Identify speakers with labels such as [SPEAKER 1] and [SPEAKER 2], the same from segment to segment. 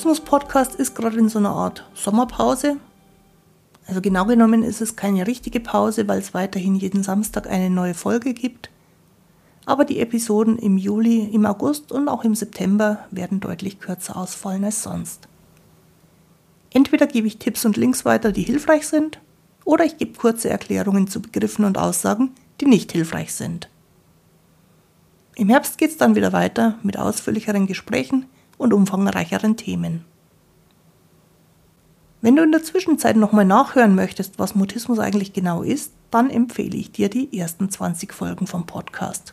[SPEAKER 1] Mutismus-Podcast ist gerade in so einer Art Sommerpause. Also genau genommen ist es keine richtige Pause, weil es weiterhin jeden Samstag eine neue Folge gibt. Aber die Episoden im Juli, im August und auch im September werden deutlich kürzer ausfallen als sonst. Entweder gebe ich Tipps und Links weiter, die hilfreich sind, oder ich gebe kurze Erklärungen zu Begriffen und Aussagen, die nicht hilfreich sind. Im Herbst geht es dann wieder weiter mit ausführlicheren Gesprächen und umfangreicheren Themen. Wenn du in der Zwischenzeit nochmal nachhören möchtest, was Mutismus eigentlich genau ist, dann empfehle ich dir die ersten 20 Folgen vom Podcast.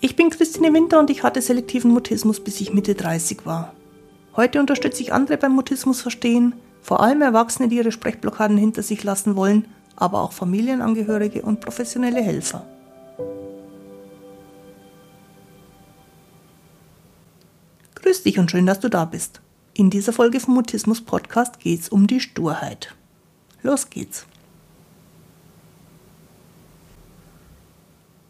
[SPEAKER 1] Ich bin Christine Winter und ich hatte selektiven Mutismus, bis ich Mitte 30 war. Heute unterstütze ich andere beim Mutismus verstehen, vor allem Erwachsene, die ihre Sprechblockaden hinter sich lassen wollen, aber auch Familienangehörige und professionelle Helfer. Grüß dich und schön, dass du da bist. In dieser Folge vom Mutismus Podcast geht es um die Sturheit. Los geht's.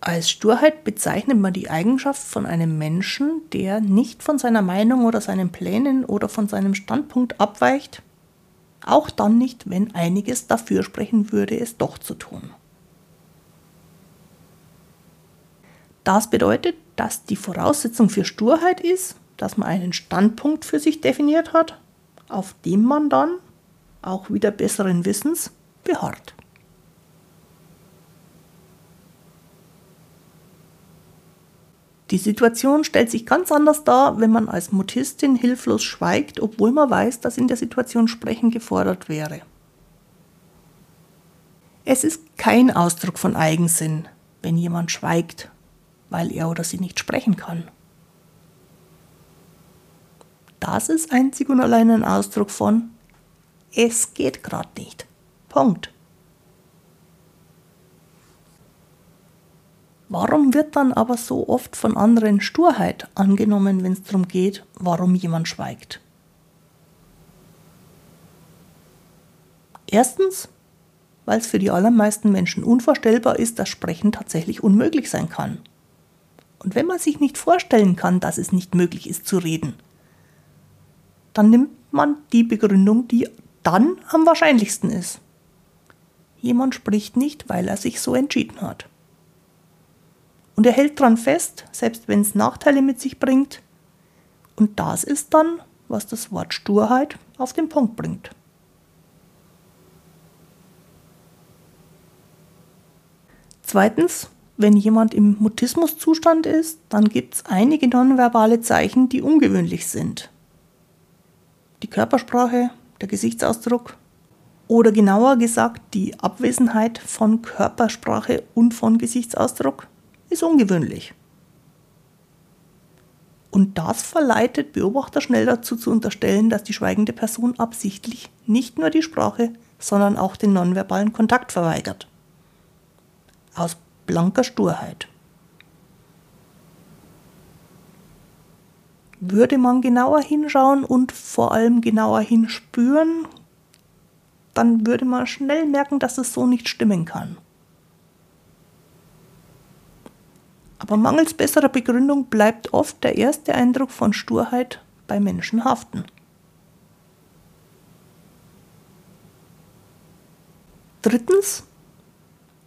[SPEAKER 1] Als Sturheit bezeichnet man die Eigenschaft von einem Menschen, der nicht von seiner Meinung oder seinen Plänen oder von seinem Standpunkt abweicht, auch dann nicht, wenn einiges dafür sprechen würde, es doch zu tun. Das bedeutet, dass die Voraussetzung für Sturheit ist, dass man einen Standpunkt für sich definiert hat, auf dem man dann, auch wieder besseren Wissens, beharrt. Die Situation stellt sich ganz anders dar, wenn man als Mutistin hilflos schweigt, obwohl man weiß, dass in der Situation Sprechen gefordert wäre. Es ist kein Ausdruck von Eigensinn, wenn jemand schweigt, weil er oder sie nicht sprechen kann. Das ist einzig und allein ein Ausdruck von es geht gerade nicht. Punkt. Warum wird dann aber so oft von anderen Sturheit angenommen, wenn es darum geht, warum jemand schweigt? Erstens, weil es für die allermeisten Menschen unvorstellbar ist, dass Sprechen tatsächlich unmöglich sein kann. Und wenn man sich nicht vorstellen kann, dass es nicht möglich ist zu reden, dann nimmt man die Begründung, die dann am wahrscheinlichsten ist. Jemand spricht nicht, weil er sich so entschieden hat. Und er hält dran fest, selbst wenn es Nachteile mit sich bringt. Und das ist dann, was das Wort Sturheit auf den Punkt bringt. Zweitens, wenn jemand im Mutismuszustand ist, dann gibt es einige nonverbale Zeichen, die ungewöhnlich sind. Die Körpersprache, der Gesichtsausdruck oder genauer gesagt die Abwesenheit von Körpersprache und von Gesichtsausdruck ist ungewöhnlich. Und das verleitet Beobachter schnell dazu zu unterstellen, dass die schweigende Person absichtlich nicht nur die Sprache, sondern auch den nonverbalen Kontakt verweigert. Aus blanker Sturheit. Würde man genauer hinschauen und vor allem genauer hinspüren, dann würde man schnell merken, dass es so nicht stimmen kann. Aber mangels besserer Begründung bleibt oft der erste Eindruck von Sturheit bei Menschen haften. Drittens,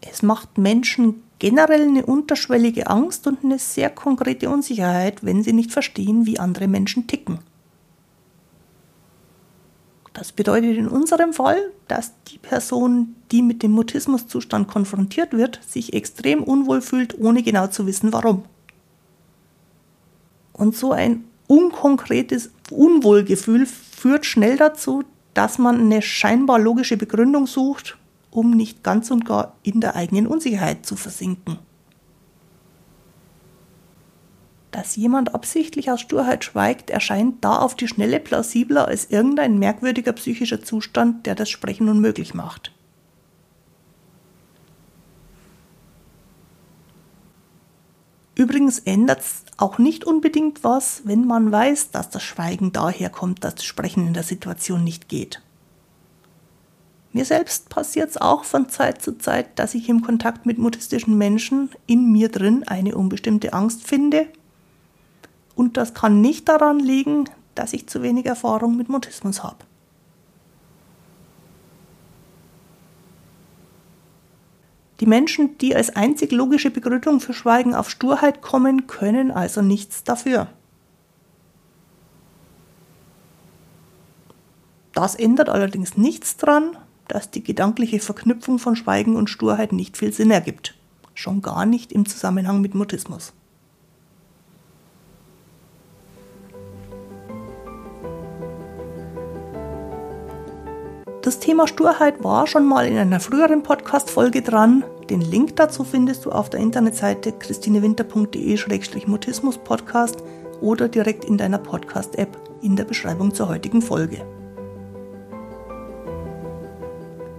[SPEAKER 1] es macht Menschen generell eine unterschwellige Angst und eine sehr konkrete Unsicherheit, wenn sie nicht verstehen, wie andere Menschen ticken. Das bedeutet in unserem Fall, dass die Person, die mit dem Mutismuszustand konfrontiert wird, sich extrem unwohl fühlt, ohne genau zu wissen, warum. Und so ein unkonkretes Unwohlgefühl führt schnell dazu, dass man eine scheinbar logische Begründung sucht, um nicht ganz und gar in der eigenen Unsicherheit zu versinken. Dass jemand absichtlich aus Sturheit schweigt, erscheint da auf die Schnelle plausibler als irgendein merkwürdiger psychischer Zustand, der das Sprechen unmöglich macht. Übrigens ändert es auch nicht unbedingt was, wenn man weiß, dass das Schweigen daher kommt, dass das Sprechen in der Situation nicht geht. Mir selbst passiert es auch von Zeit zu Zeit, dass ich im Kontakt mit mutistischen Menschen in mir drin eine unbestimmte Angst finde. Und das kann nicht daran liegen, dass ich zu wenig Erfahrung mit Mutismus habe. Die Menschen, die als einzig logische Begründung für Schweigen auf Sturheit kommen, können also nichts dafür. Das ändert allerdings nichts daran, dass die gedankliche Verknüpfung von Schweigen und Sturheit nicht viel Sinn ergibt. Schon gar nicht im Zusammenhang mit Mutismus. Das Thema Sturheit war schon mal in einer früheren Podcast-Folge dran. Den Link dazu findest du auf der Internetseite christinewinter.de-mutismus-podcast oder direkt in deiner Podcast-App in der Beschreibung zur heutigen Folge.